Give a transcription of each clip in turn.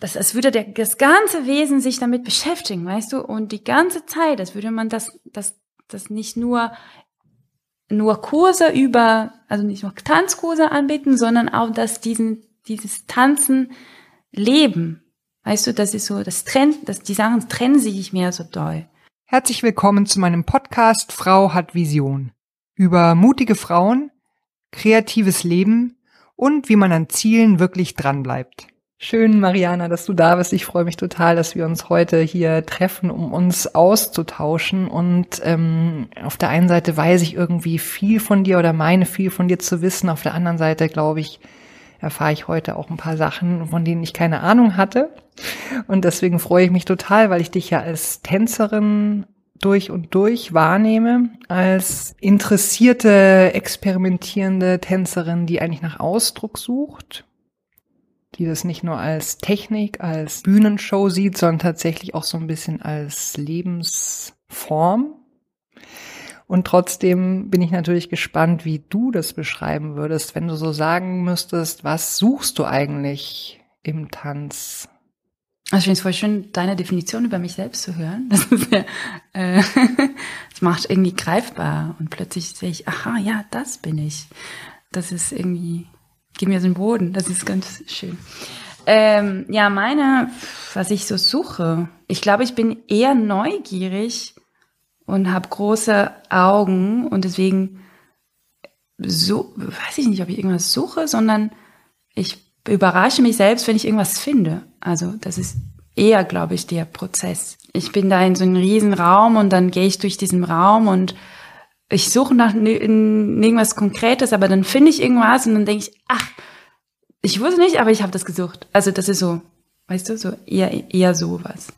das, als würde der, das ganze Wesen sich damit beschäftigen, weißt du? Und die ganze Zeit, als würde man das, das, das nicht nur, nur Kurse über, also nicht nur Tanzkurse anbieten, sondern auch, dass diesen, dieses Tanzen leben. Weißt du, das ist so, das trennt, das, die Sachen trennen sich nicht mehr so doll. Herzlich willkommen zu meinem Podcast Frau hat Vision. Über mutige Frauen, kreatives Leben und wie man an Zielen wirklich dranbleibt. Schön, Mariana, dass du da bist. Ich freue mich total, dass wir uns heute hier treffen, um uns auszutauschen. Und ähm, auf der einen Seite weiß ich irgendwie viel von dir oder meine viel von dir zu wissen. Auf der anderen Seite, glaube ich, erfahre ich heute auch ein paar Sachen, von denen ich keine Ahnung hatte. Und deswegen freue ich mich total, weil ich dich ja als Tänzerin durch und durch wahrnehme, als interessierte, experimentierende Tänzerin, die eigentlich nach Ausdruck sucht die das nicht nur als Technik, als Bühnenshow sieht, sondern tatsächlich auch so ein bisschen als Lebensform. Und trotzdem bin ich natürlich gespannt, wie du das beschreiben würdest, wenn du so sagen müsstest, was suchst du eigentlich im Tanz? Also ich finde es voll schön, deine Definition über mich selbst zu hören. Das, ist ja, äh, das macht irgendwie greifbar und plötzlich sehe ich, aha, ja, das bin ich. Das ist irgendwie gib mir den Boden, das ist ganz schön. Ähm, ja, meine, was ich so suche, ich glaube, ich bin eher neugierig und habe große Augen und deswegen so, weiß ich nicht, ob ich irgendwas suche, sondern ich überrasche mich selbst, wenn ich irgendwas finde. Also das ist eher, glaube ich, der Prozess. Ich bin da in so einem riesen Raum und dann gehe ich durch diesen Raum und ich suche nach irgendwas Konkretes, aber dann finde ich irgendwas und dann denke ich, ach, ich wusste nicht, aber ich habe das gesucht. Also das ist so, weißt du, so eher eher sowas.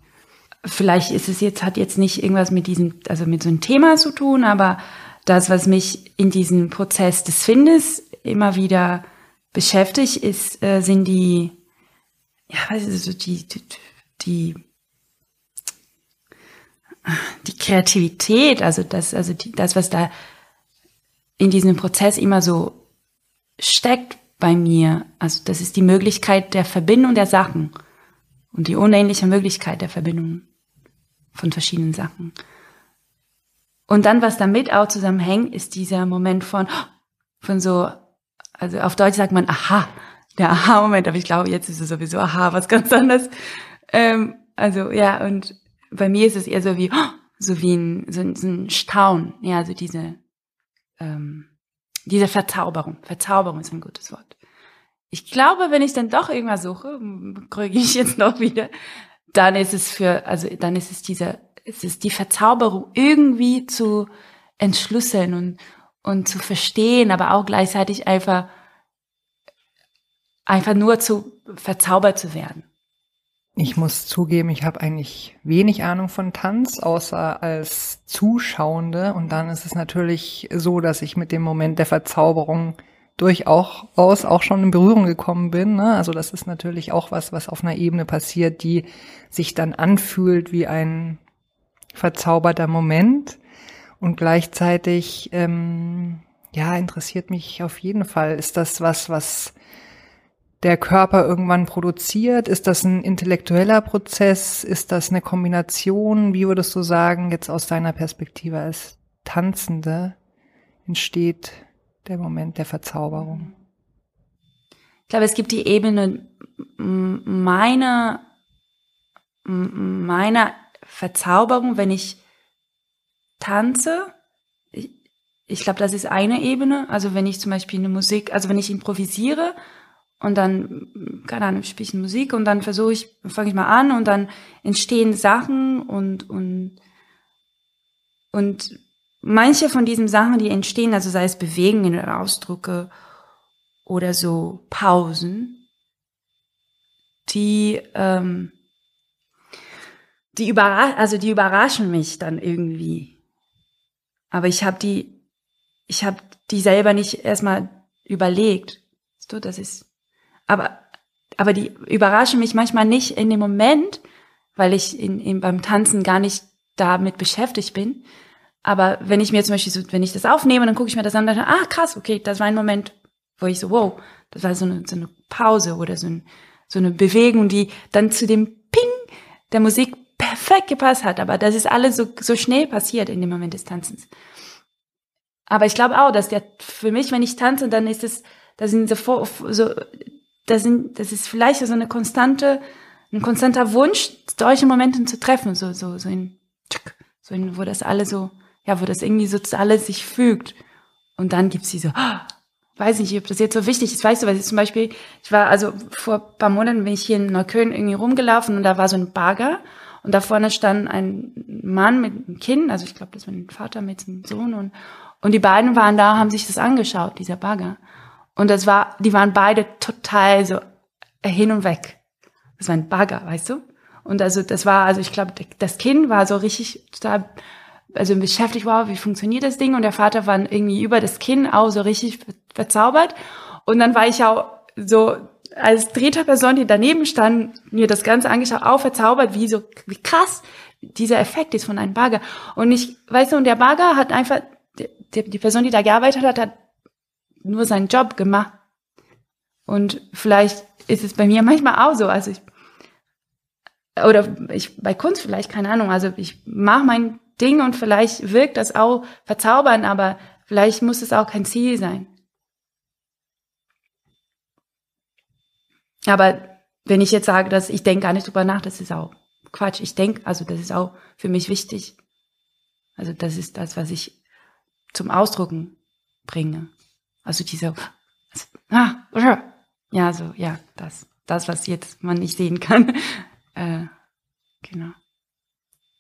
Vielleicht ist es jetzt hat jetzt nicht irgendwas mit diesem, also mit so einem Thema zu tun, aber das, was mich in diesem Prozess des Findes immer wieder beschäftigt, ist, äh, sind die, ja, was ist so die, die, die die Kreativität, also das, also die, das, was da in diesem Prozess immer so steckt bei mir, also das ist die Möglichkeit der Verbindung der Sachen und die unendliche Möglichkeit der Verbindung von verschiedenen Sachen. Und dann, was damit auch zusammenhängt, ist dieser Moment von, von so, also auf Deutsch sagt man Aha, der Aha-Moment, aber ich glaube, jetzt ist es sowieso Aha, was ganz anderes. Ähm, also ja, und bei mir ist es eher so wie, so wie ein, so ein, so ein Staunen, ja, so diese, ähm, diese Verzauberung. Verzauberung ist ein gutes Wort. Ich glaube, wenn ich dann doch irgendwas suche, kriege ich jetzt noch wieder, dann ist es für, also dann ist es diese, es ist die Verzauberung irgendwie zu entschlüsseln und, und zu verstehen, aber auch gleichzeitig einfach, einfach nur zu verzaubert zu werden. Ich muss zugeben, ich habe eigentlich wenig Ahnung von Tanz, außer als Zuschauende. Und dann ist es natürlich so, dass ich mit dem Moment der Verzauberung durchaus auch schon in Berührung gekommen bin. Ne? Also das ist natürlich auch was, was auf einer Ebene passiert, die sich dann anfühlt wie ein verzauberter Moment. Und gleichzeitig, ähm, ja, interessiert mich auf jeden Fall. Ist das was, was der Körper irgendwann produziert? Ist das ein intellektueller Prozess? Ist das eine Kombination? Wie würdest du sagen, jetzt aus deiner Perspektive als Tanzende entsteht der Moment der Verzauberung? Ich glaube, es gibt die Ebene meiner, meiner Verzauberung, wenn ich tanze. Ich, ich glaube, das ist eine Ebene. Also wenn ich zum Beispiel eine Musik, also wenn ich improvisiere, und dann, keine Ahnung, spiele ich Musik und dann versuche ich, fange ich mal an und dann entstehen Sachen und, und, und manche von diesen Sachen, die entstehen, also sei es Bewegungen oder Ausdrücke oder so Pausen, die, ähm, die überraschen, also die überraschen mich dann irgendwie. Aber ich habe die, ich habe die selber nicht erstmal überlegt. So, das ist aber, aber die überraschen mich manchmal nicht in dem Moment, weil ich in, in, beim Tanzen gar nicht damit beschäftigt bin. Aber wenn ich mir zum Beispiel so, wenn ich das aufnehme, dann gucke ich mir das an und dann, ah, krass, okay, das war ein Moment, wo ich so, wow, das war so eine, so eine Pause oder so ein, so eine Bewegung, die dann zu dem Ping der Musik perfekt gepasst hat. Aber das ist alles so, so schnell passiert in dem Moment des Tanzens. Aber ich glaube auch, dass der, für mich, wenn ich tanze, dann ist es, da sind so, so das sind, das ist vielleicht so eine konstante, ein konstanter Wunsch, solche Momente zu treffen, so, so, so in, so in, wo das alle so, ja, wo das irgendwie so alles sich fügt. Und dann gibt's diese, oh, weiß nicht, ob das jetzt so wichtig ist. Weißt du, was ich zum Beispiel, ich war, also vor paar Monaten bin ich hier in Neukölln irgendwie rumgelaufen und da war so ein Bagger und da vorne stand ein Mann mit einem Kind, also ich glaube, das war ein Vater mit einem Sohn und, und die beiden waren da, haben sich das angeschaut, dieser Bagger. Und das war, die waren beide total so hin und weg. Das war ein Bagger, weißt du? Und also das war, also ich glaube, das Kind war so richtig total, also beschäftigt, wow, wie funktioniert das Ding? Und der Vater war irgendwie über das Kind auch so richtig verzaubert. Und dann war ich auch so als dritte Person, die daneben stand, mir das Ganze angeschaut, auch verzaubert, wie so, wie krass dieser Effekt ist von einem Bagger. Und ich, weißt du, und der Bagger hat einfach, die, die Person, die da gearbeitet hat, hat nur seinen Job gemacht. Und vielleicht ist es bei mir manchmal auch so. Also ich, oder ich bei Kunst vielleicht, keine Ahnung. Also ich mache mein Ding und vielleicht wirkt das auch verzaubern, aber vielleicht muss es auch kein Ziel sein. Aber wenn ich jetzt sage, dass ich denke gar nicht drüber nach, das ist auch Quatsch. Ich denke, also das ist auch für mich wichtig. Also das ist das, was ich zum Ausdrucken bringe. Also diese, ah, ja, so, ja, das, das, was jetzt man nicht sehen kann. äh, genau.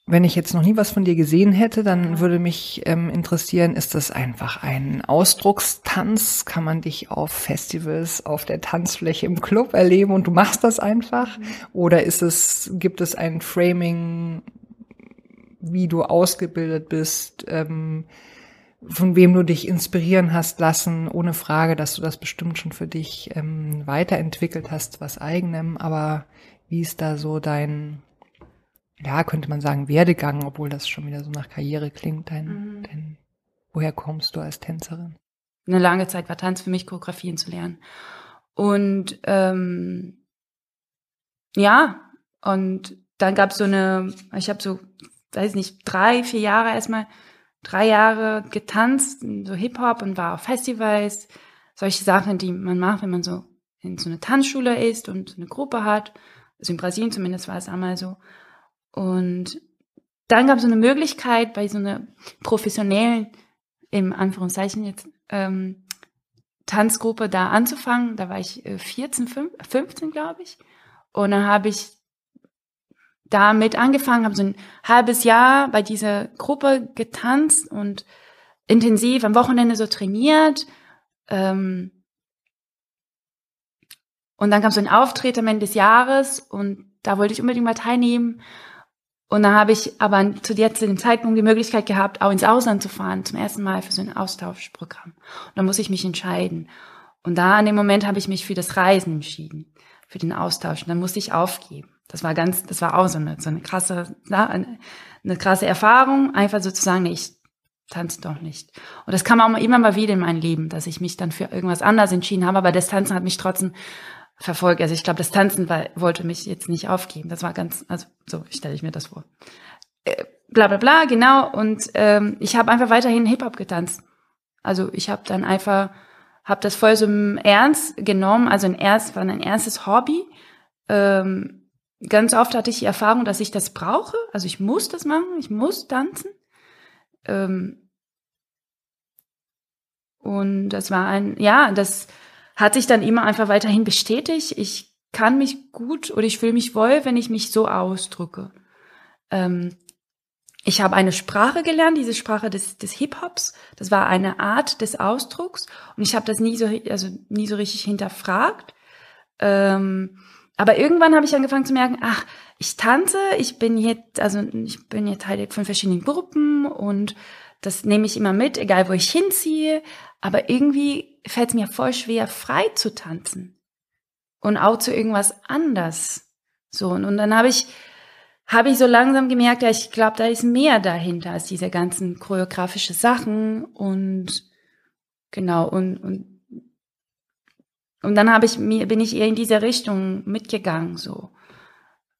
Wenn ich jetzt noch nie was von dir gesehen hätte, dann würde mich ähm, interessieren, ist das einfach ein Ausdruckstanz? Kann man dich auf Festivals, auf der Tanzfläche im Club erleben und du machst das einfach? Mhm. Oder ist es, gibt es ein Framing, wie du ausgebildet bist? Ähm, von wem du dich inspirieren hast lassen, ohne Frage, dass du das bestimmt schon für dich ähm, weiterentwickelt hast, was eigenem, aber wie ist da so dein, ja, könnte man sagen, Werdegang, obwohl das schon wieder so nach Karriere klingt, dein, mhm. dein woher kommst du als Tänzerin? Eine lange Zeit war Tanz für mich, Choreografien zu lernen. Und ähm, ja, und dann gab es so eine, ich habe so, weiß nicht, drei, vier Jahre erstmal drei Jahre getanzt, so Hip-Hop und war auf Festivals, solche Sachen, die man macht, wenn man so in so eine Tanzschule ist und eine Gruppe hat. Also in Brasilien zumindest war es einmal so. Und dann gab es so eine Möglichkeit, bei so einer professionellen, im Anführungszeichen jetzt, ähm, Tanzgruppe da anzufangen. Da war ich 14, 15, glaube ich. Und dann habe ich damit angefangen, habe so ein halbes Jahr bei dieser Gruppe getanzt und intensiv am Wochenende so trainiert. Ähm, und dann kam so ein Auftritt am Ende des Jahres und da wollte ich unbedingt mal teilnehmen. Und dann habe ich aber zu dem Zeitpunkt die Möglichkeit gehabt, auch ins Ausland zu fahren, zum ersten Mal für so ein Austauschprogramm. Und dann muss ich mich entscheiden. Und da an dem Moment habe ich mich für das Reisen entschieden, für den Austausch. Und dann musste ich aufgeben. Das war ganz, das war auch so eine, so eine krasse, eine, eine krasse Erfahrung, einfach sozusagen, ich tanze doch nicht. Und das kam auch immer mal wieder in mein Leben, dass ich mich dann für irgendwas anderes entschieden habe, aber das Tanzen hat mich trotzdem verfolgt. Also ich glaube, das Tanzen war, wollte mich jetzt nicht aufgeben. Das war ganz, also so stelle ich mir das vor. Äh, bla bla bla, genau. Und ähm, ich habe einfach weiterhin Hip-Hop getanzt. Also ich habe dann einfach, habe das voll so im Ernst genommen. Also ein Ernst war ein ernstes Hobby. Ähm, ganz oft hatte ich die Erfahrung, dass ich das brauche. Also ich muss das machen, ich muss tanzen. Ähm und das war ein, ja, das hat sich dann immer einfach weiterhin bestätigt. Ich kann mich gut oder ich fühle mich wohl, wenn ich mich so ausdrücke. Ähm ich habe eine Sprache gelernt, diese Sprache des, des Hip-Hops. Das war eine Art des Ausdrucks und ich habe das nie so, also nie so richtig hinterfragt. Ähm aber irgendwann habe ich angefangen zu merken, ach, ich tanze, ich bin jetzt, also ich bin jetzt Teil von verschiedenen Gruppen und das nehme ich immer mit, egal wo ich hinziehe. Aber irgendwie fällt es mir voll schwer, frei zu tanzen. Und auch zu irgendwas anders. So, und, und dann habe ich, habe ich so langsam gemerkt, ja, ich glaube, da ist mehr dahinter als diese ganzen choreografische Sachen und genau, und, und und dann habe ich mir, bin ich eher in diese Richtung mitgegangen, so.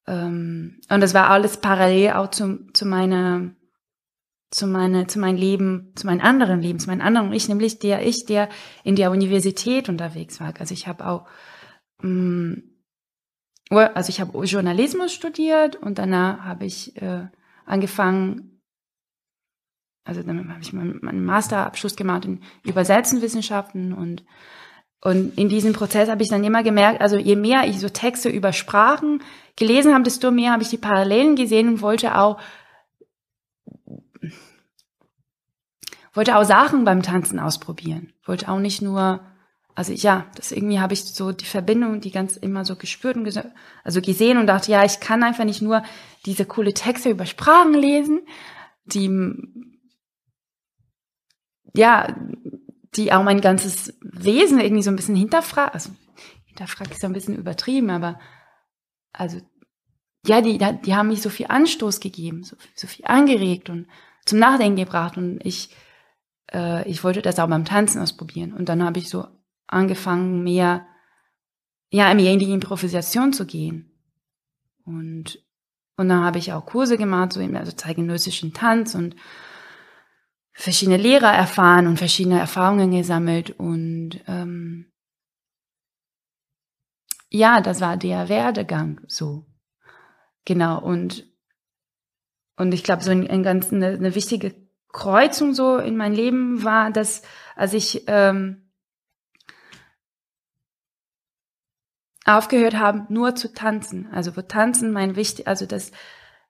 Ähm, und das war alles parallel auch zu, zu meiner, zu meine, zu meinem Leben, zu meinem anderen Leben, zu meinem anderen Ich, nämlich der Ich, der in der Universität unterwegs war. Also ich habe auch, mh, mm, also ich habe Journalismus studiert und danach habe ich äh, angefangen, also dann habe ich meinen, meinen Masterabschluss gemacht in Übersetzenwissenschaften und und in diesem Prozess habe ich dann immer gemerkt, also je mehr ich so Texte über Sprachen gelesen habe, desto mehr habe ich die Parallelen gesehen und wollte auch wollte auch Sachen beim Tanzen ausprobieren. Wollte auch nicht nur, also ja, das irgendwie habe ich so die Verbindung, die ganz immer so gespürt und ges also gesehen und dachte, ja, ich kann einfach nicht nur diese coole Texte über Sprachen lesen, die ja, die auch mein ganzes Wesen irgendwie so ein bisschen hinterfragen. Also hinterfragt ist ja ein bisschen übertrieben, aber also ja, die, die haben mich so viel Anstoß gegeben, so, so viel angeregt und zum Nachdenken gebracht und ich äh, ich wollte das auch beim Tanzen ausprobieren und dann habe ich so angefangen mehr ja mehr in die Improvisation zu gehen und und dann habe ich auch Kurse gemacht so im also zeitgenössischen Tanz und verschiedene Lehrer erfahren und verschiedene Erfahrungen gesammelt und ähm, ja, das war der Werdegang so. Genau, und, und ich glaube, so ein, ein ganz eine, eine wichtige Kreuzung so in mein Leben war, dass als ich ähm, aufgehört habe, nur zu tanzen. Also wo tanzen mein wichtig, also das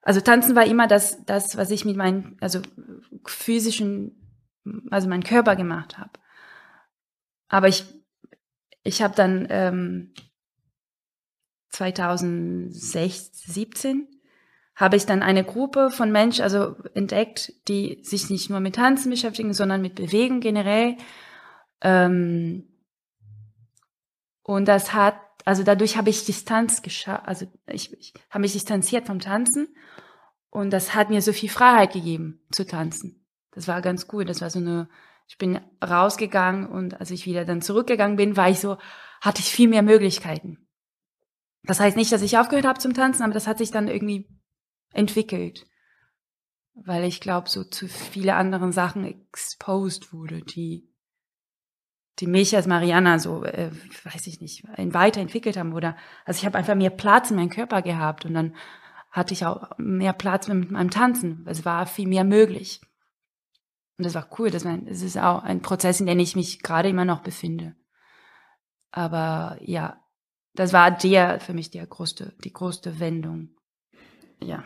also tanzen war immer das, das, was ich mit meinem, also physischen, also meinem Körper gemacht habe. Aber ich, ich habe dann ähm, 2017 habe ich dann eine Gruppe von Menschen also entdeckt, die sich nicht nur mit Tanzen beschäftigen, sondern mit Bewegung generell. Ähm, und das hat also dadurch habe ich Distanz geschafft, also ich, ich habe mich distanziert vom Tanzen und das hat mir so viel Freiheit gegeben zu tanzen. Das war ganz cool. Das war so eine, ich bin rausgegangen und als ich wieder dann zurückgegangen bin, war ich so, hatte ich viel mehr Möglichkeiten. Das heißt nicht, dass ich aufgehört habe zum Tanzen, aber das hat sich dann irgendwie entwickelt. Weil ich glaube, so zu viele anderen Sachen exposed wurde, die die mich als Mariana so, äh, weiß ich nicht, weiterentwickelt haben oder, also ich habe einfach mehr Platz in meinem Körper gehabt und dann hatte ich auch mehr Platz mit meinem Tanzen. Es war viel mehr möglich. Und das war cool. Das, ist auch ein Prozess, in dem ich mich gerade immer noch befinde. Aber ja, das war der für mich der größte, die größte Wendung. Ja,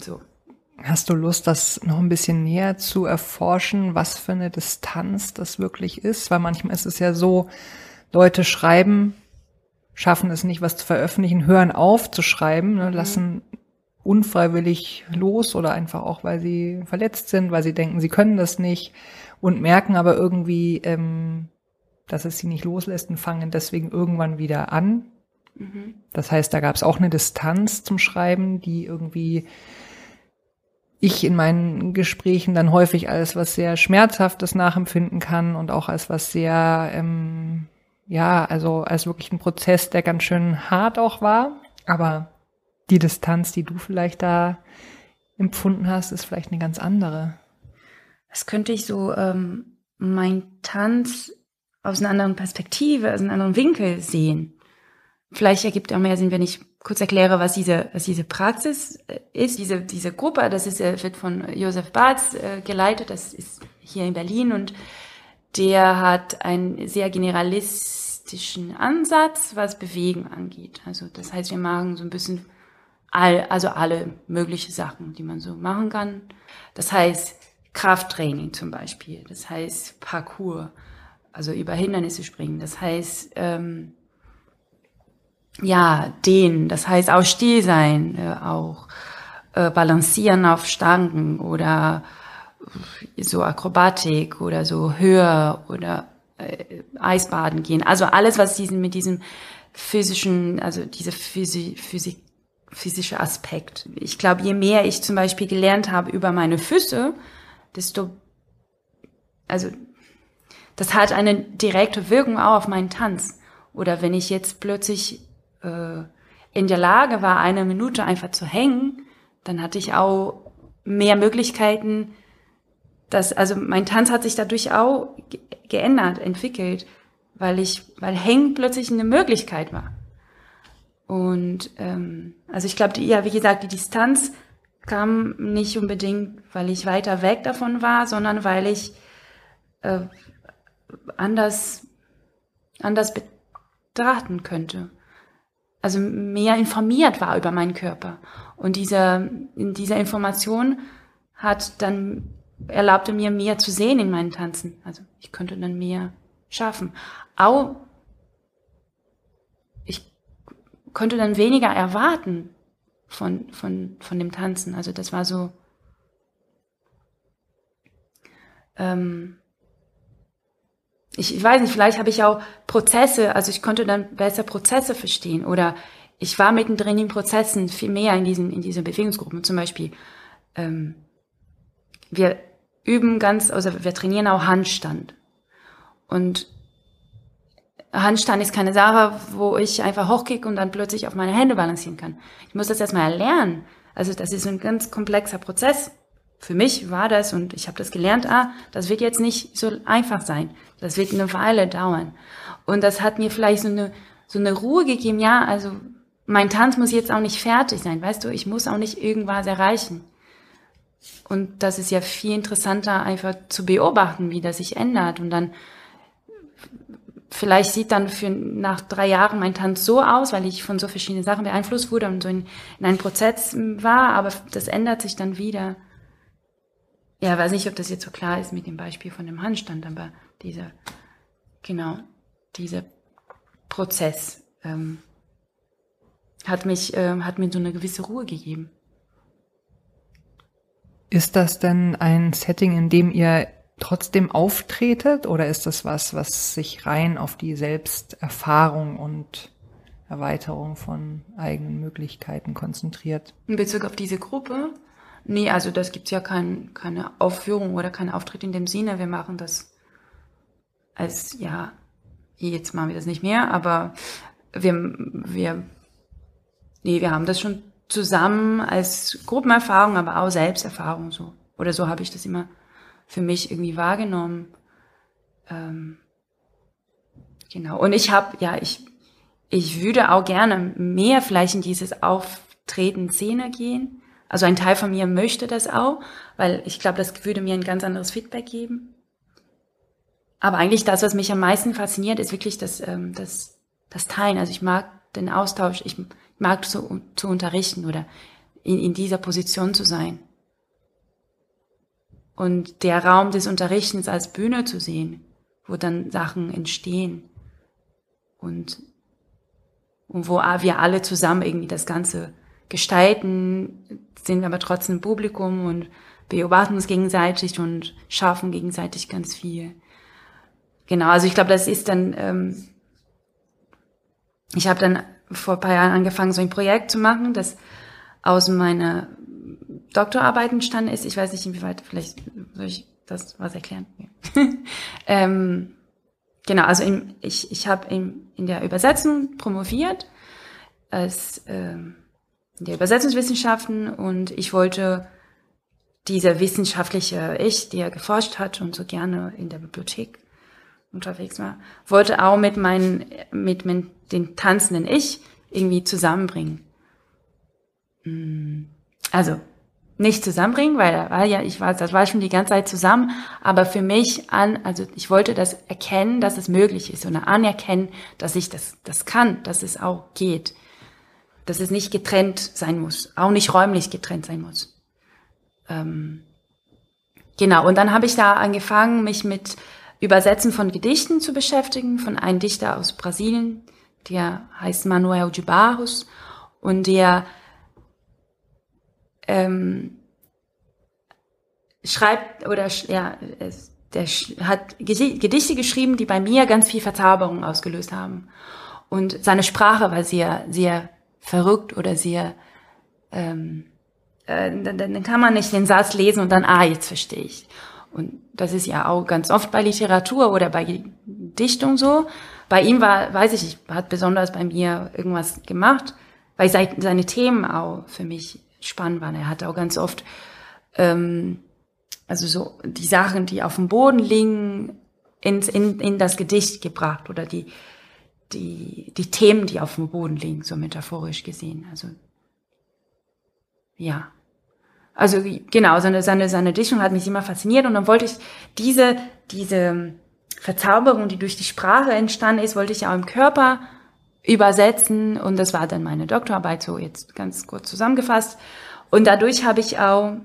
so. Hast du Lust, das noch ein bisschen näher zu erforschen, was für eine Distanz das wirklich ist? Weil manchmal ist es ja so, Leute schreiben, schaffen es nicht, was zu veröffentlichen, hören auf zu schreiben, ne, mhm. lassen unfreiwillig los oder einfach auch, weil sie verletzt sind, weil sie denken, sie können das nicht und merken aber irgendwie, ähm, dass es sie nicht loslässt und fangen deswegen irgendwann wieder an. Mhm. Das heißt, da gab es auch eine Distanz zum Schreiben, die irgendwie ich in meinen Gesprächen dann häufig als was sehr Schmerzhaftes nachempfinden kann und auch als was sehr, ähm, ja, also als wirklich ein Prozess, der ganz schön hart auch war. Aber die Distanz, die du vielleicht da empfunden hast, ist vielleicht eine ganz andere. Das könnte ich so ähm, mein Tanz aus einer anderen Perspektive, aus einem anderen Winkel sehen. Vielleicht ergibt auch mehr Sinn, wenn ich kurz erkläre, was diese, was diese Praxis äh, ist. Diese, diese Gruppe, das ist, äh, wird von Josef Barth äh, geleitet, das ist hier in Berlin und der hat einen sehr generalistischen Ansatz, was Bewegen angeht. Also das heißt, wir machen so ein bisschen all, also alle mögliche Sachen, die man so machen kann. Das heißt Krafttraining zum Beispiel, das heißt Parkour, also über Hindernisse springen, das heißt ähm, ja, dehnen, das heißt auch still sein, äh, auch äh, balancieren auf Stangen oder so Akrobatik oder so höher oder äh, Eisbaden gehen. Also alles, was diesen mit diesem physischen, also diese Physi Physik, physische Aspekt. Ich glaube, je mehr ich zum Beispiel gelernt habe über meine Füße, desto, also das hat eine direkte Wirkung auch auf meinen Tanz. Oder wenn ich jetzt plötzlich äh, in der Lage war, eine Minute einfach zu hängen, dann hatte ich auch mehr Möglichkeiten, dass, also mein Tanz hat sich dadurch auch geändert, entwickelt, weil ich, weil Hängen plötzlich eine Möglichkeit war. Und ähm, also ich glaube, ja, wie gesagt, die Distanz kam nicht unbedingt, weil ich weiter weg davon war, sondern weil ich äh, anders, anders betrachten könnte. Also mehr informiert war über meinen Körper. Und diese, in dieser Information hat dann erlaubte mir mehr zu sehen in meinen Tanzen. Also ich könnte dann mehr schaffen. Auch ich konnte dann weniger erwarten von, von, von dem Tanzen. Also das war so, ähm, ich weiß nicht, vielleicht habe ich auch Prozesse, also ich konnte dann besser Prozesse verstehen oder ich war mittendrin in Prozessen viel mehr in diesen, in diesen Bewegungsgruppen. Zum Beispiel, ähm, wir üben ganz, also wir trainieren auch Handstand. Und Handstand ist keine Sache, wo ich einfach hochkicke und dann plötzlich auf meine Hände balancieren kann. Ich muss das erstmal lernen. Also das ist ein ganz komplexer Prozess. Für mich war das und ich habe das gelernt, ah, das wird jetzt nicht so einfach sein. Das wird eine Weile dauern. Und das hat mir vielleicht so eine, so eine Ruhe gegeben, ja, also mein Tanz muss jetzt auch nicht fertig sein, weißt du, ich muss auch nicht irgendwas erreichen. Und das ist ja viel interessanter, einfach zu beobachten, wie das sich ändert. Und dann vielleicht sieht dann für nach drei Jahren mein Tanz so aus, weil ich von so verschiedenen Sachen beeinflusst wurde und so in, in einem Prozess war, aber das ändert sich dann wieder. Ja, weiß nicht, ob das jetzt so klar ist mit dem Beispiel von dem Handstand, aber dieser, genau, dieser Prozess ähm, hat mich, äh, hat mir so eine gewisse Ruhe gegeben. Ist das denn ein Setting, in dem ihr trotzdem auftretet oder ist das was, was sich rein auf die Selbsterfahrung und Erweiterung von eigenen Möglichkeiten konzentriert? In Bezug auf diese Gruppe? Nee, also das gibt's ja kein, keine Aufführung oder kein Auftritt in dem Sinne. Wir machen das als, ja, jetzt machen wir das nicht mehr, aber wir, wir, nee, wir haben das schon zusammen als Gruppenerfahrung, aber auch Selbsterfahrung so. Oder so habe ich das immer für mich irgendwie wahrgenommen. Ähm, genau. Und ich habe, ja, ich, ich würde auch gerne mehr vielleicht in dieses Auftreten Szene gehen. Also ein Teil von mir möchte das auch, weil ich glaube, das würde mir ein ganz anderes Feedback geben. Aber eigentlich das, was mich am meisten fasziniert, ist wirklich das, ähm, das, das Teilen. Also ich mag den Austausch, ich mag zu, zu unterrichten oder in, in dieser Position zu sein und der Raum des Unterrichtens als Bühne zu sehen, wo dann Sachen entstehen und, und wo wir alle zusammen irgendwie das Ganze gestalten, sind wir aber trotzdem Publikum und beobachten uns gegenseitig und schaffen gegenseitig ganz viel. Genau, also ich glaube, das ist dann, ähm, ich habe dann vor ein paar Jahren angefangen, so ein Projekt zu machen, das aus meiner Doktorarbeit entstanden ist. Ich weiß nicht, inwieweit, vielleicht soll ich das was erklären. ähm, genau, also in, ich, ich habe in, der Übersetzung promoviert, als äh, in der Übersetzungswissenschaften und ich wollte dieser wissenschaftliche Ich, der geforscht hat und so gerne in der Bibliothek unterwegs war, wollte auch mit meinen, mit, mit den tanzenden Ich irgendwie zusammenbringen. Hm, also nicht zusammenbringen, weil da war ja, ich war, das war schon die ganze Zeit zusammen, aber für mich an, also ich wollte das erkennen, dass es möglich ist und anerkennen, dass ich das, das kann, dass es auch geht, dass es nicht getrennt sein muss, auch nicht räumlich getrennt sein muss. Ähm, genau, und dann habe ich da angefangen, mich mit Übersetzen von Gedichten zu beschäftigen, von einem Dichter aus Brasilien, der heißt Manuel de Barros und der ähm, schreibt oder ja, der hat Gedichte geschrieben, die bei mir ganz viel Verzauberung ausgelöst haben. Und seine Sprache war sehr, sehr verrückt oder sehr, ähm, äh, dann, dann kann man nicht den Satz lesen und dann, ah, jetzt verstehe ich. Und das ist ja auch ganz oft bei Literatur oder bei Dichtung so. Bei ihm war, weiß ich nicht, hat besonders bei mir irgendwas gemacht, weil seine Themen auch für mich spannend waren. Er hat auch ganz oft, ähm, also so die Sachen, die auf dem Boden liegen, ins, in, in das Gedicht gebracht oder die, die, die Themen, die auf dem Boden liegen, so metaphorisch gesehen. Also, ja. Also, genau, seine, seine, seine Dichtung hat mich immer fasziniert und dann wollte ich diese, diese Verzauberung, die durch die Sprache entstanden ist, wollte ich auch im Körper übersetzen und das war dann meine Doktorarbeit, so jetzt ganz kurz zusammengefasst. Und dadurch habe ich auch,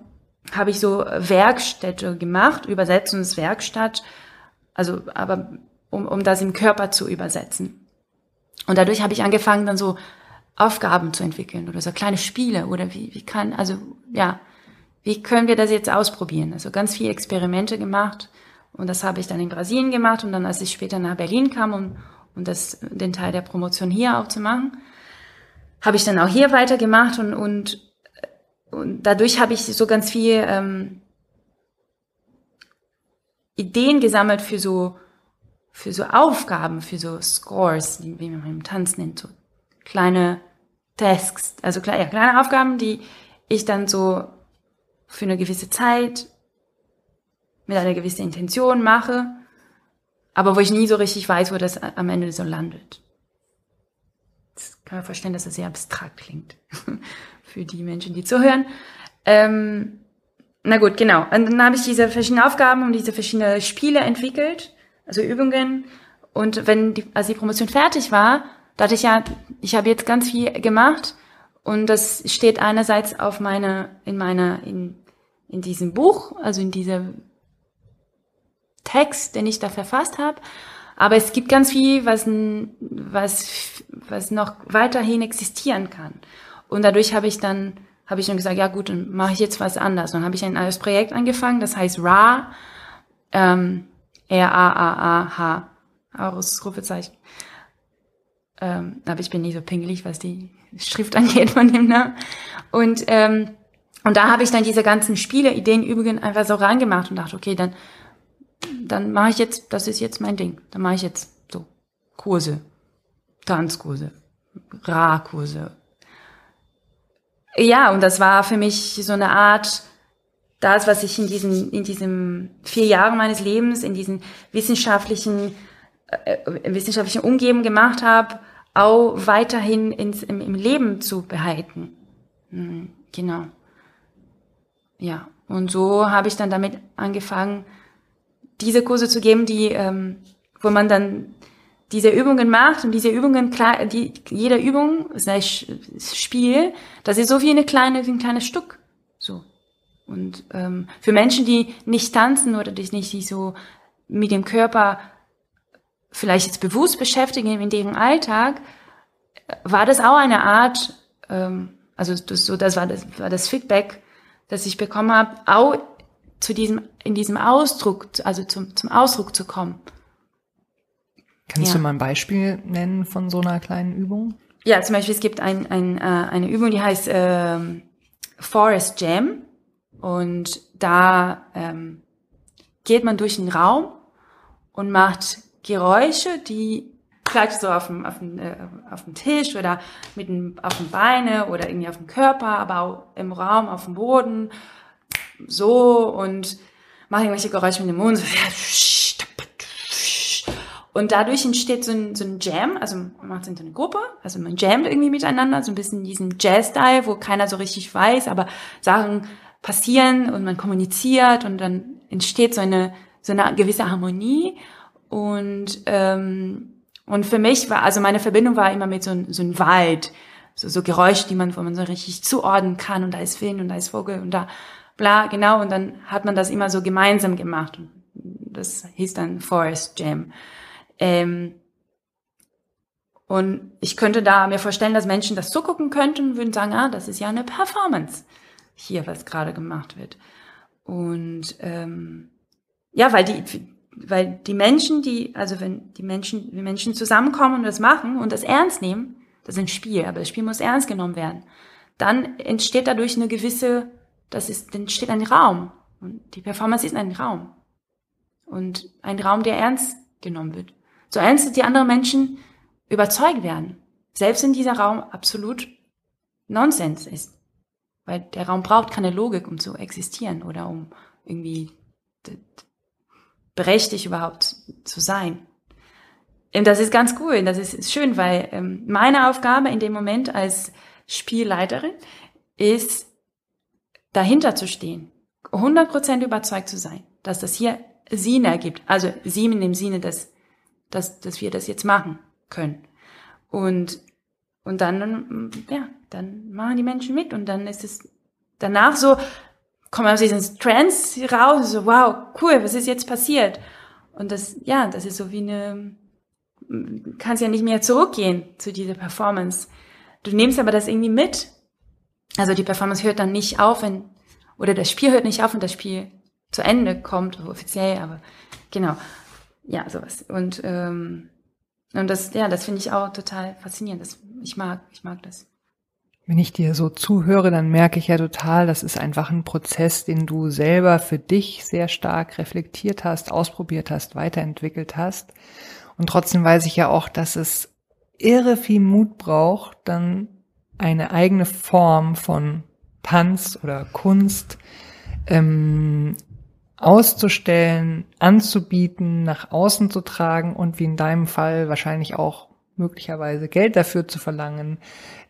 habe ich so Werkstätte gemacht, Übersetzungswerkstatt, also aber um, um das im Körper zu übersetzen. Und dadurch habe ich angefangen, dann so Aufgaben zu entwickeln oder so kleine Spiele oder wie, wie kann, also ja, wie können wir das jetzt ausprobieren? Also ganz viele Experimente gemacht und das habe ich dann in Brasilien gemacht und dann, als ich später nach Berlin kam, um, um das, den Teil der Promotion hier auch zu machen, habe ich dann auch hier weitergemacht und, und, und dadurch habe ich so ganz viel ähm, Ideen gesammelt für so für so Aufgaben, für so Scores, wie man im Tanz nennt, so kleine Tasks, also ja, kleine Aufgaben, die ich dann so für eine gewisse Zeit mit einer gewissen Intention mache, aber wo ich nie so richtig weiß, wo das am Ende so landet. Das kann man verstehen, dass das sehr abstrakt klingt für die Menschen, die zuhören. Ähm, na gut, genau. Und dann habe ich diese verschiedenen Aufgaben und diese verschiedenen Spiele entwickelt also Übungen. Und wenn die, als die Promotion fertig war, dachte ich ja, ich habe jetzt ganz viel gemacht und das steht einerseits auf meiner, in meiner, in, in diesem Buch, also in diesem Text, den ich da verfasst habe. Aber es gibt ganz viel, was, was, was noch weiterhin existieren kann. Und dadurch habe ich dann, habe ich dann gesagt, ja gut, dann mache ich jetzt was anderes. Und dann habe ich ein neues Projekt angefangen, das heißt RA. Ähm, R-A-A-A-H. Ausrufezeichen. Ähm, aber ich bin nicht so pingelig, was die Schrift angeht von dem Namen. Und, ähm, und da habe ich dann diese ganzen Spiele, Übungen einfach so reingemacht und dachte, okay, dann, dann mache ich jetzt, das ist jetzt mein Ding. Dann mache ich jetzt so Kurse, Tanzkurse, Ra-Kurse. Ja, und das war für mich so eine Art, das, was ich in diesen, in diesen vier Jahren meines Lebens, in diesen wissenschaftlichen, äh, wissenschaftlichen Umgeben gemacht habe, auch weiterhin ins, im, im Leben zu behalten. Mhm, genau. Ja, und so habe ich dann damit angefangen, diese Kurse zu geben, die, ähm, wo man dann diese Übungen macht und diese Übungen, klar, die, jede Übung, das Spiel, das ist so wie eine kleine, wie ein kleines Stück. Und ähm, für Menschen, die nicht tanzen oder die nicht sich so mit dem Körper vielleicht jetzt bewusst beschäftigen in deren Alltag, war das auch eine Art, ähm, also das, so das war das war das Feedback, das ich bekommen habe, auch zu diesem in diesem Ausdruck, also zum zum Ausdruck zu kommen. Kannst ja. du mal ein Beispiel nennen von so einer kleinen Übung? Ja, zum Beispiel es gibt ein, ein, äh, eine Übung, die heißt ähm, Forest Jam. Und da ähm, geht man durch den Raum und macht Geräusche, die vielleicht so auf dem, auf dem, äh, auf dem Tisch oder mit dem, auf dem Beine oder irgendwie auf dem Körper, aber auch im Raum, auf dem Boden, so und macht irgendwelche Geräusche mit dem Mund. So, und dadurch entsteht so ein, so ein Jam, also man macht es in eine Gruppe, also man jammt irgendwie miteinander, so ein bisschen diesen Jazz-Style, wo keiner so richtig weiß, aber Sachen passieren und man kommuniziert und dann entsteht so eine, so eine gewisse Harmonie. Und, ähm, und für mich war, also meine Verbindung war immer mit so, so einem Wald, so, so Geräusche, die man, wo man so richtig zuordnen kann und da ist Wind und da ist Vogel und da bla, genau. Und dann hat man das immer so gemeinsam gemacht. Und das hieß dann Forest Jam. Ähm, und ich könnte da mir vorstellen, dass Menschen das zugucken könnten und würden sagen, ah, das ist ja eine Performance hier, was gerade gemacht wird. Und ähm, ja, weil die, weil die Menschen, die, also wenn die Menschen, die Menschen zusammenkommen und das machen und das ernst nehmen, das ist ein Spiel, aber das Spiel muss ernst genommen werden, dann entsteht dadurch eine gewisse, das ist, dann entsteht ein Raum, Und die Performance ist ein Raum. Und ein Raum, der ernst genommen wird. So ernst, dass die anderen Menschen überzeugt werden. Selbst wenn dieser Raum absolut Nonsens ist. Weil der Raum braucht keine Logik, um zu existieren oder um irgendwie berechtigt überhaupt zu sein. Und das ist ganz cool, das ist schön, weil ähm, meine Aufgabe in dem Moment als Spielleiterin ist, dahinter zu stehen, 100% überzeugt zu sein, dass das hier Sinn ergibt. Also Sinn in dem Sinne, dass, dass, dass wir das jetzt machen können. Und, und dann, ja, dann machen die Menschen mit und dann ist es danach so, kommen aus diesen Trends raus, so, wow, cool, was ist jetzt passiert? Und das, ja, das ist so wie eine, kannst ja nicht mehr zurückgehen zu dieser Performance. Du nimmst aber das irgendwie mit. Also die Performance hört dann nicht auf, wenn, oder das Spiel hört nicht auf, wenn das Spiel zu Ende kommt, offiziell, aber genau. Ja, sowas. Und, ähm, und das, ja, das finde ich auch total faszinierend. Das, ich mag, ich mag das. Wenn ich dir so zuhöre, dann merke ich ja total, das ist einfach ein Prozess, den du selber für dich sehr stark reflektiert hast, ausprobiert hast, weiterentwickelt hast. Und trotzdem weiß ich ja auch, dass es irre viel Mut braucht, dann eine eigene Form von Tanz oder Kunst ähm, auszustellen, anzubieten, nach außen zu tragen und wie in deinem Fall wahrscheinlich auch möglicherweise Geld dafür zu verlangen,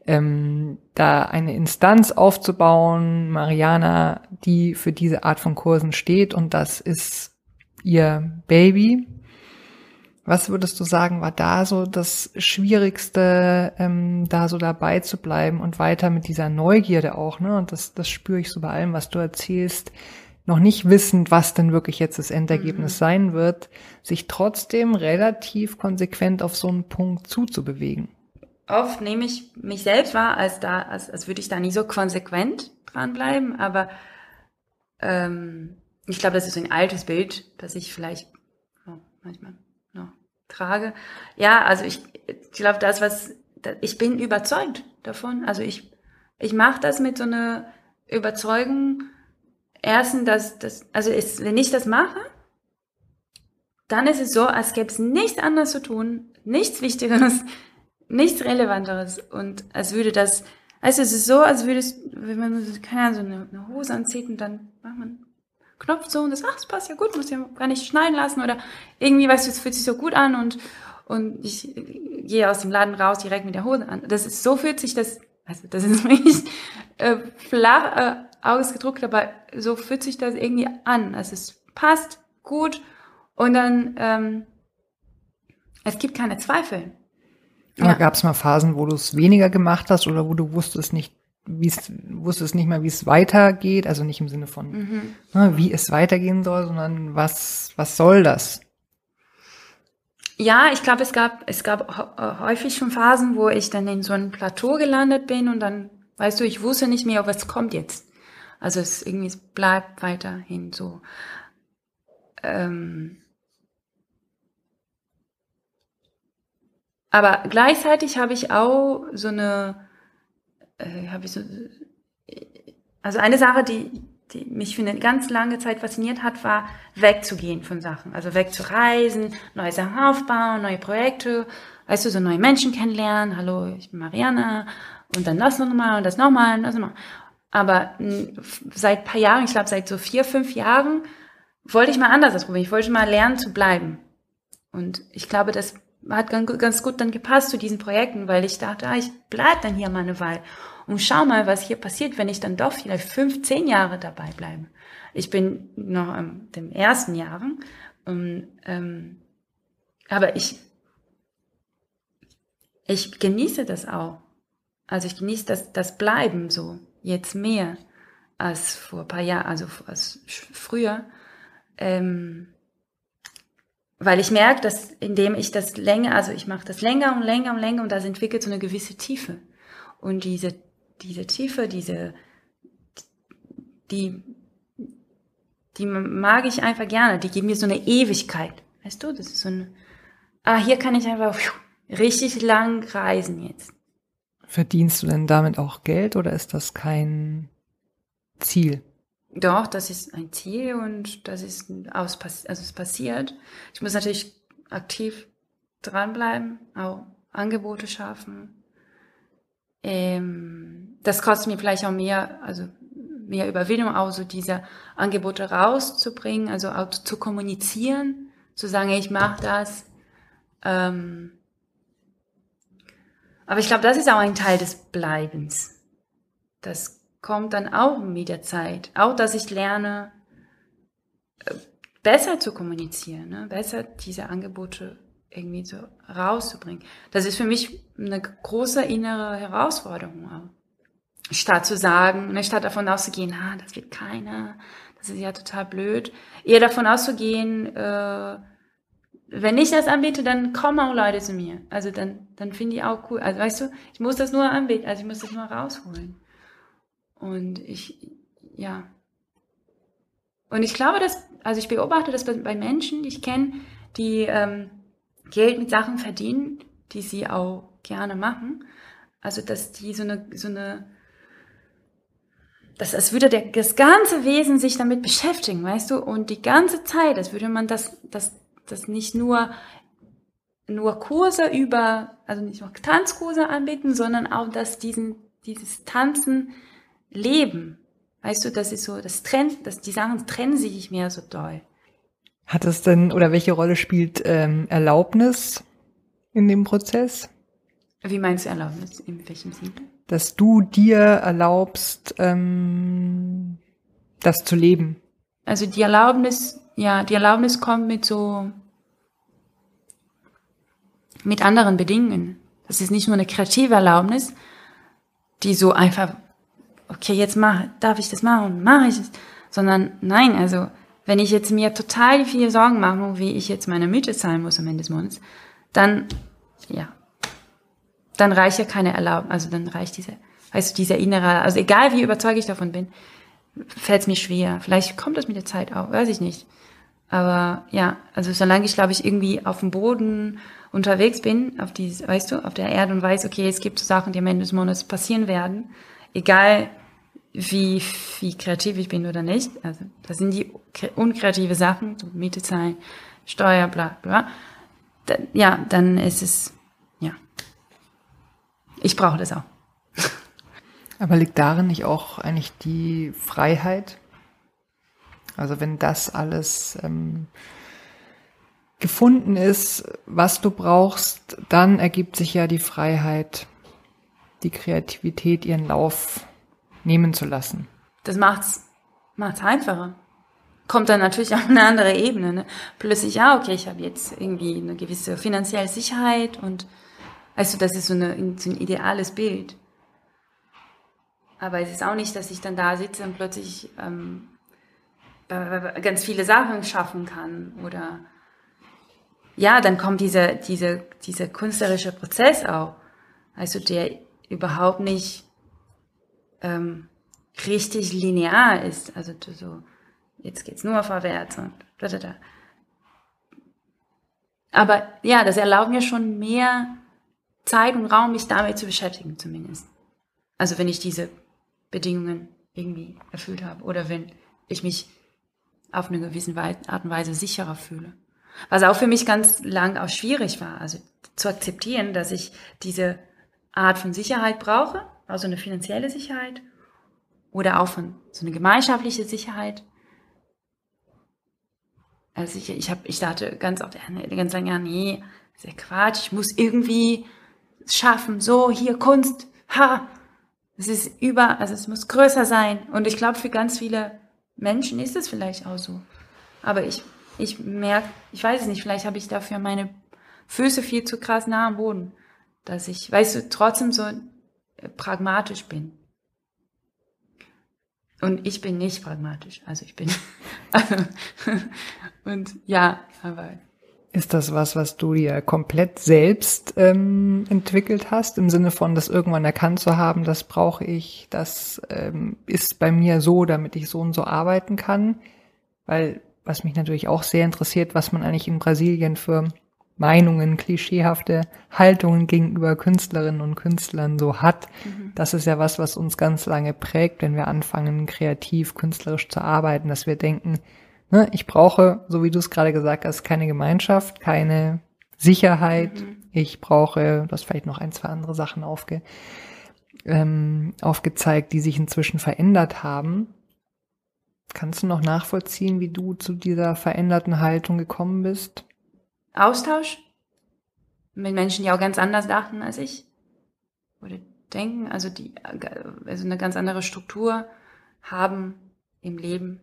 ähm, da eine Instanz aufzubauen, Mariana, die für diese Art von Kursen steht und das ist ihr Baby. Was würdest du sagen, war da so das Schwierigste, ähm, da so dabei zu bleiben und weiter mit dieser Neugierde auch, ne? Und das, das spüre ich so bei allem, was du erzählst, noch nicht wissend, was denn wirklich jetzt das Endergebnis mhm. sein wird, sich trotzdem relativ konsequent auf so einen Punkt zuzubewegen. Oft nehme ich mich selbst wahr, als da, als, als würde ich da nicht so konsequent dranbleiben, aber ähm, ich glaube, das ist ein altes Bild, das ich vielleicht oh, manchmal noch trage. Ja, also ich, ich glaube, das, was ich bin überzeugt davon. Also ich, ich mache das mit so einer Überzeugung, erstens, dass das, also ist, wenn ich das mache, dann ist es so, als gäbe es nichts anderes zu tun, nichts Wichtigeres, nichts Relevanteres und als würde das, also es ist so, als würde es, wenn man keine Ahnung, so eine, eine Hose anzieht und dann macht man Knopf so und das, ach, das passt ja gut, muss ja gar nicht schneiden lassen oder irgendwie, weißt du, es fühlt sich so gut an und, und ich gehe aus dem Laden raus direkt mit der Hose an. Das ist, so fühlt sich das, also das ist wirklich äh, flach, äh, ausgedruckt, aber so fühlt sich das irgendwie an. Also es passt gut und dann ähm, es gibt keine Zweifel. Ja. Gab es mal Phasen, wo du es weniger gemacht hast oder wo du wusstest nicht, wie es wusstest nicht mehr, wie es weitergeht, also nicht im Sinne von mhm. ne, wie es weitergehen soll, sondern was was soll das? Ja, ich glaube, es gab es gab häufig schon Phasen, wo ich dann in so einem Plateau gelandet bin und dann, weißt du, ich wusste nicht mehr, was kommt jetzt. Also es irgendwie es bleibt weiterhin so. Ähm aber gleichzeitig habe ich auch so eine, äh, habe ich so, also eine Sache, die, die mich für eine ganz lange Zeit fasziniert hat, war wegzugehen von Sachen. Also wegzureisen, neue Sachen aufbauen, neue Projekte, weißt du, so neue Menschen kennenlernen. Hallo, ich bin Mariana und dann das nochmal und das nochmal und das nochmal. Aber seit paar Jahren, ich glaube seit so vier, fünf Jahren, wollte ich mal anders ausprobieren. Ich wollte mal lernen zu bleiben. Und ich glaube, das hat ganz gut dann gepasst zu diesen Projekten, weil ich dachte, ah, ich bleib dann hier mal eine Weile und schau mal, was hier passiert, wenn ich dann doch vielleicht fünf, zehn Jahre dabei bleibe. Ich bin noch in den ersten Jahren, und, ähm, aber ich, ich genieße das auch. Also ich genieße das, das Bleiben so jetzt mehr als vor ein paar Jahren, also als früher. Ähm, weil ich merke, dass indem ich das länger, also ich mache das länger und länger und länger und das entwickelt so eine gewisse Tiefe. Und diese, diese Tiefe, diese, die, die mag ich einfach gerne. Die geben mir so eine Ewigkeit. Weißt du, das ist so eine, ah, hier kann ich einfach richtig lang reisen jetzt. Verdienst du denn damit auch Geld oder ist das kein Ziel? Doch, das ist ein Ziel und das ist aus, also es passiert. Ich muss natürlich aktiv dranbleiben, auch Angebote schaffen. Ähm, das kostet mir vielleicht auch mehr, also mehr Überwindung, auch so diese Angebote rauszubringen, also auch zu kommunizieren, zu sagen, ich mache das. Ähm, aber ich glaube, das ist auch ein Teil des Bleibens. Das kommt dann auch mit der Zeit. Auch, dass ich lerne, äh, besser zu kommunizieren, ne? besser diese Angebote irgendwie so rauszubringen. Das ist für mich eine große innere Herausforderung auch. Statt zu sagen, ne, statt davon auszugehen, ah, das wird keiner, das ist ja total blöd, eher davon auszugehen, äh, wenn ich das anbiete, dann kommen auch Leute zu mir. Also dann, dann finde ich auch cool. Also weißt du, ich muss das nur anbieten, also ich muss das nur rausholen. Und ich, ja. Und ich glaube, dass, also ich beobachte das bei, Menschen, die ich kenne, die ähm, Geld mit Sachen verdienen, die sie auch gerne machen. Also dass die so eine, so eine, dass als würde der, das ganze Wesen sich damit beschäftigen, weißt du, und die ganze Zeit, als würde man das, das das nicht nur nur Kurse über, also nicht nur Tanzkurse anbieten, sondern auch, dass diesen, dieses Tanzen leben. Weißt du, das ist so, das trennt, dass die Sachen trennen sich nicht mehr so doll. Hat es denn, oder welche Rolle spielt ähm, Erlaubnis in dem Prozess? Wie meinst du Erlaubnis? In welchem Sinne? Dass du dir erlaubst, ähm, das zu leben. Also die Erlaubnis ja, die Erlaubnis kommt mit so, mit anderen Bedingungen. Das ist nicht nur eine kreative Erlaubnis, die so einfach, okay, jetzt mach, darf ich das machen, mache ich es, sondern nein, also wenn ich jetzt mir total viele Sorgen mache, wie ich jetzt meine Miete zahlen muss am Ende des Monats, dann, ja, dann reicht ja keine Erlaubnis, also dann reicht diese, weißt du, dieser innere, also egal wie überzeugt ich davon bin, fällt es mir schwer. Vielleicht kommt das mit der Zeit auch, weiß ich nicht. Aber ja, also solange ich, glaube ich, irgendwie auf dem Boden unterwegs bin, auf die, weißt du, auf der Erde und weiß, okay, es gibt so Sachen, die am Ende des Monats passieren werden, egal wie, wie kreativ ich bin oder nicht. Also das sind die unkreative Sachen, so Miete zahlen, Steuer, bla bla. Da, ja, dann ist es, ja. Ich brauche das auch. Aber liegt darin nicht auch eigentlich die Freiheit? Also wenn das alles ähm, gefunden ist, was du brauchst, dann ergibt sich ja die Freiheit, die Kreativität ihren Lauf nehmen zu lassen. Das macht's, macht's einfacher. Kommt dann natürlich auf eine andere Ebene. Ne? Plötzlich, ja, okay, ich habe jetzt irgendwie eine gewisse finanzielle Sicherheit und also das ist so, eine, so ein ideales Bild. Aber es ist auch nicht, dass ich dann da sitze und plötzlich ähm, ganz viele Sachen schaffen kann oder ja, dann kommt dieser, dieser, dieser künstlerische Prozess auch, also der überhaupt nicht ähm, richtig linear ist, also so, jetzt geht's nur vorwärts und da, da, da. Aber ja, das erlaubt mir schon mehr Zeit und Raum, mich damit zu beschäftigen zumindest. Also wenn ich diese Bedingungen irgendwie erfüllt habe oder wenn ich mich auf eine gewisse Art und Weise sicherer fühle. Was auch für mich ganz lang auch schwierig war, also zu akzeptieren, dass ich diese Art von Sicherheit brauche, also eine finanzielle Sicherheit oder auch von so eine gemeinschaftliche Sicherheit. Also ich, ich, hab, ich dachte ganz oft, ganz lange, ja, nee, ist ja Quatsch, ich muss irgendwie schaffen, so, hier Kunst, ha, es ist über, also es muss größer sein. Und ich glaube, für ganz viele Menschen ist es vielleicht auch so. Aber ich, ich merke, ich weiß es nicht, vielleicht habe ich dafür meine Füße viel zu krass nah am Boden, dass ich, weißt du, trotzdem so pragmatisch bin. Und ich bin nicht pragmatisch, also ich bin, und ja, aber ist das was, was du dir komplett selbst ähm, entwickelt hast, im Sinne von, das irgendwann erkannt zu haben, das brauche ich, das ähm, ist bei mir so, damit ich so und so arbeiten kann? Weil, was mich natürlich auch sehr interessiert, was man eigentlich in Brasilien für Meinungen, klischeehafte Haltungen gegenüber Künstlerinnen und Künstlern so hat. Mhm. Das ist ja was, was uns ganz lange prägt, wenn wir anfangen, kreativ, künstlerisch zu arbeiten, dass wir denken, ne, ich brauche, so wie du es gerade gesagt hast, keine Gemeinschaft, keine Sicherheit. Mhm. Ich brauche, du hast vielleicht noch ein, zwei andere Sachen aufge, ähm, aufgezeigt, die sich inzwischen verändert haben. Kannst du noch nachvollziehen, wie du zu dieser veränderten Haltung gekommen bist? Austausch mit Menschen, die auch ganz anders dachten als ich oder denken, also die also eine ganz andere Struktur haben im Leben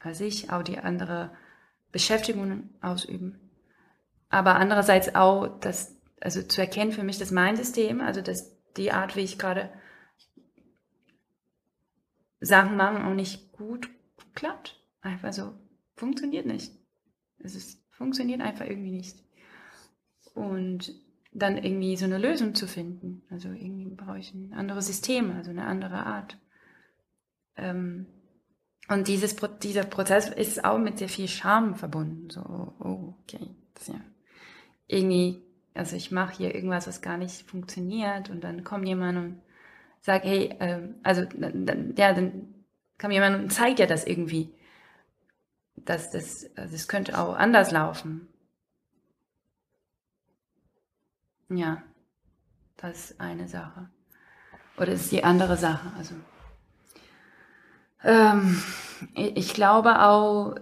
als ich, auch die andere Beschäftigungen ausüben. Aber andererseits auch das, also zu erkennen für mich, dass mein System, also dass die Art, wie ich gerade Sachen mache, auch nicht gut klappt. Einfach so funktioniert nicht. Es ist Funktioniert einfach irgendwie nicht. Und dann irgendwie so eine Lösung zu finden. Also irgendwie brauche ich ein anderes System, also eine andere Art. Ähm, und dieses, dieser Prozess ist auch mit sehr viel Scham verbunden. So, oh, okay, das ja irgendwie, also ich mache hier irgendwas, was gar nicht funktioniert und dann kommt jemand und sagt, hey, ähm, also dann, ja, dann kam jemand und zeigt ja das irgendwie dass das, also es könnte auch anders laufen. Ja, das ist eine Sache. Oder ist die andere Sache. Also ähm, ich glaube auch,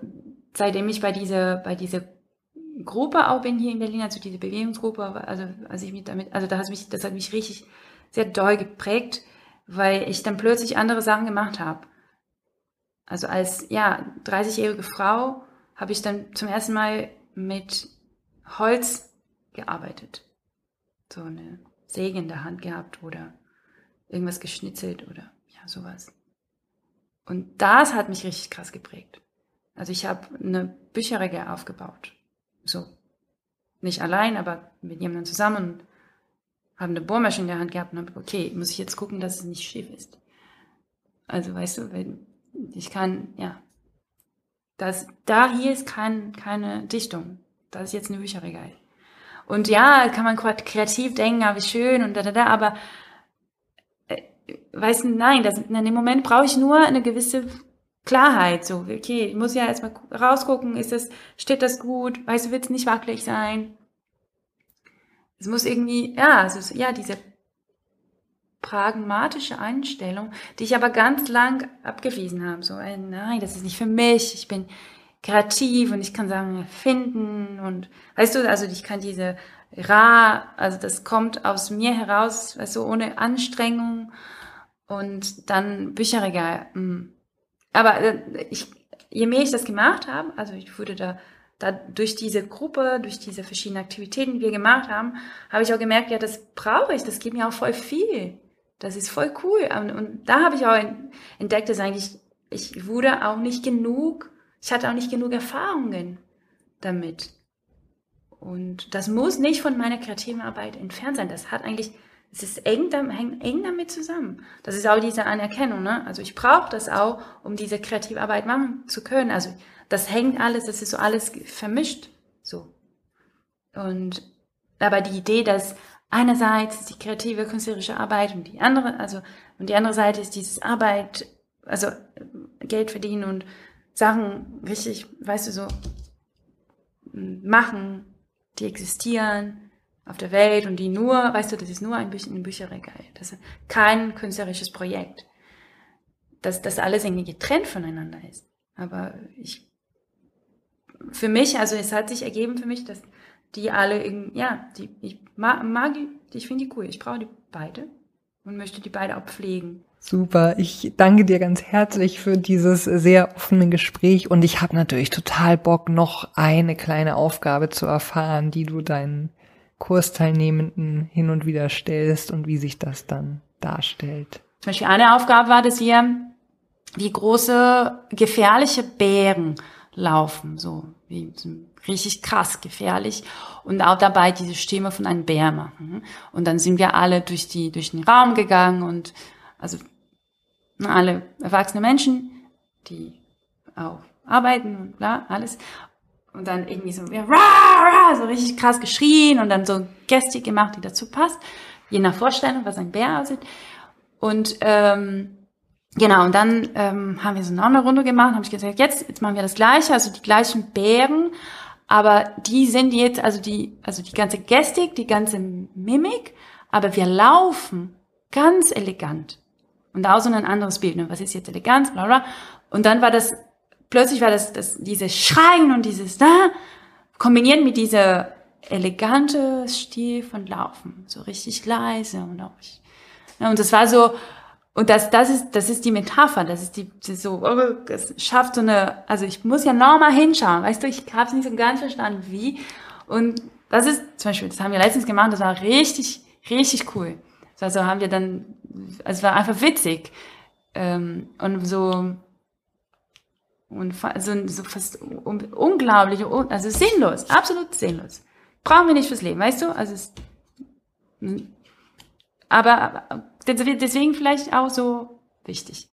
seitdem ich bei dieser, bei dieser Gruppe auch bin hier in Berlin, also diese Bewegungsgruppe, also als ich mich damit, also da hat mich, das hat mich richtig sehr doll geprägt, weil ich dann plötzlich andere Sachen gemacht habe. Also als ja 30-jährige Frau habe ich dann zum ersten Mal mit Holz gearbeitet. So eine Säge in der Hand gehabt oder irgendwas geschnitzelt oder ja, sowas. Und das hat mich richtig krass geprägt. Also ich habe eine Bücherregel aufgebaut. So. Nicht allein, aber mit jemandem zusammen und habe eine Bohrmaschine in der Hand gehabt und habe, okay, muss ich jetzt gucken, dass es nicht schief ist. Also weißt du, wenn ich kann, ja, das, da hier ist kein, keine Dichtung. Das ist jetzt eine Bücherregal. Und ja, kann man kreativ denken, aber ah, schön und da, da, da, aber, äh, weißt du, nein, das, in dem Moment brauche ich nur eine gewisse Klarheit, so, okay, ich muss ja erstmal rausgucken, ist das, steht das gut, weißt du, wird es nicht wackelig sein? Es muss irgendwie, ja, also, ja, diese pragmatische Einstellung, die ich aber ganz lang abgewiesen habe. So, ey, nein, das ist nicht für mich. Ich bin kreativ und ich kann Sachen finden und weißt du, also ich kann diese Ra, also das kommt aus mir heraus, weißt du, ohne Anstrengung und dann Bücherregal. Hm. Aber äh, ich, je mehr ich das gemacht habe, also ich wurde da da durch diese Gruppe, durch diese verschiedenen Aktivitäten, die wir gemacht haben, habe ich auch gemerkt, ja, das brauche ich, das gibt mir auch voll viel. Das ist voll cool. Und, und da habe ich auch entdeckt, dass eigentlich ich wurde auch nicht genug, ich hatte auch nicht genug Erfahrungen damit. Und das muss nicht von meiner kreativen Arbeit entfernt sein. Das hat eigentlich, es ist eng, hängt eng damit zusammen. Das ist auch diese Anerkennung. Ne? Also ich brauche das auch, um diese kreative Arbeit machen zu können. Also das hängt alles, das ist so alles vermischt. So. Und aber die Idee, dass einerseits die kreative künstlerische Arbeit und die andere, also und die andere Seite ist dieses Arbeit, also Geld verdienen und Sachen richtig, weißt du so machen, die existieren auf der Welt und die nur, weißt du, das ist nur ein, Büch ein Bücherregal, das ist kein künstlerisches Projekt, dass das alles irgendwie getrennt voneinander ist. Aber ich, für mich, also es hat sich ergeben für mich, dass die alle, in, ja, die, ich mag, mag die, ich finde die cool. Ich brauche die beide und möchte die beide auch pflegen. Super, ich danke dir ganz herzlich für dieses sehr offene Gespräch und ich habe natürlich total Bock, noch eine kleine Aufgabe zu erfahren, die du deinen Kursteilnehmenden hin und wieder stellst und wie sich das dann darstellt. Zum Beispiel eine Aufgabe war, dass wir wie große gefährliche Bären laufen, so wie so richtig krass gefährlich und auch dabei diese Stimme von einem Bär machen. Und dann sind wir alle durch die durch den Raum gegangen und also ne, alle erwachsene Menschen, die auch arbeiten und bla alles. und dann irgendwie so, ja, rah, rah, so richtig krass geschrien und dann so Gestik gemacht, die dazu passt, je nach Vorstellung, was ein Bär aussieht. Und ähm, genau, und dann ähm, haben wir so noch eine Runde gemacht, habe ich gesagt, jetzt, jetzt machen wir das Gleiche, also die gleichen Bären, aber die sind jetzt, also die, also die ganze Gestik, die ganze Mimik, aber wir laufen ganz elegant. Und auch so ein anderes Bild, ne? was ist jetzt Eleganz, bla bla. Und dann war das plötzlich war das, das dieses Schreien und dieses da kombiniert mit dieser elegante Stil von Laufen, so richtig leise und auch ja, und das war so und das das ist das ist die Metapher, das ist die, die so oh, es schafft so eine also ich muss ja nochmal hinschauen, weißt du, ich habe es nicht so ganz verstanden wie und das ist zum Beispiel das haben wir letztens gemacht, das war richtig richtig cool. Also haben wir dann also es war einfach witzig ähm, und so und so, so fast unglaublich, also sinnlos, absolut sinnlos. Brauchen wir nicht fürs Leben, weißt du? Also es, hm. aber, aber deswegen vielleicht auch so wichtig.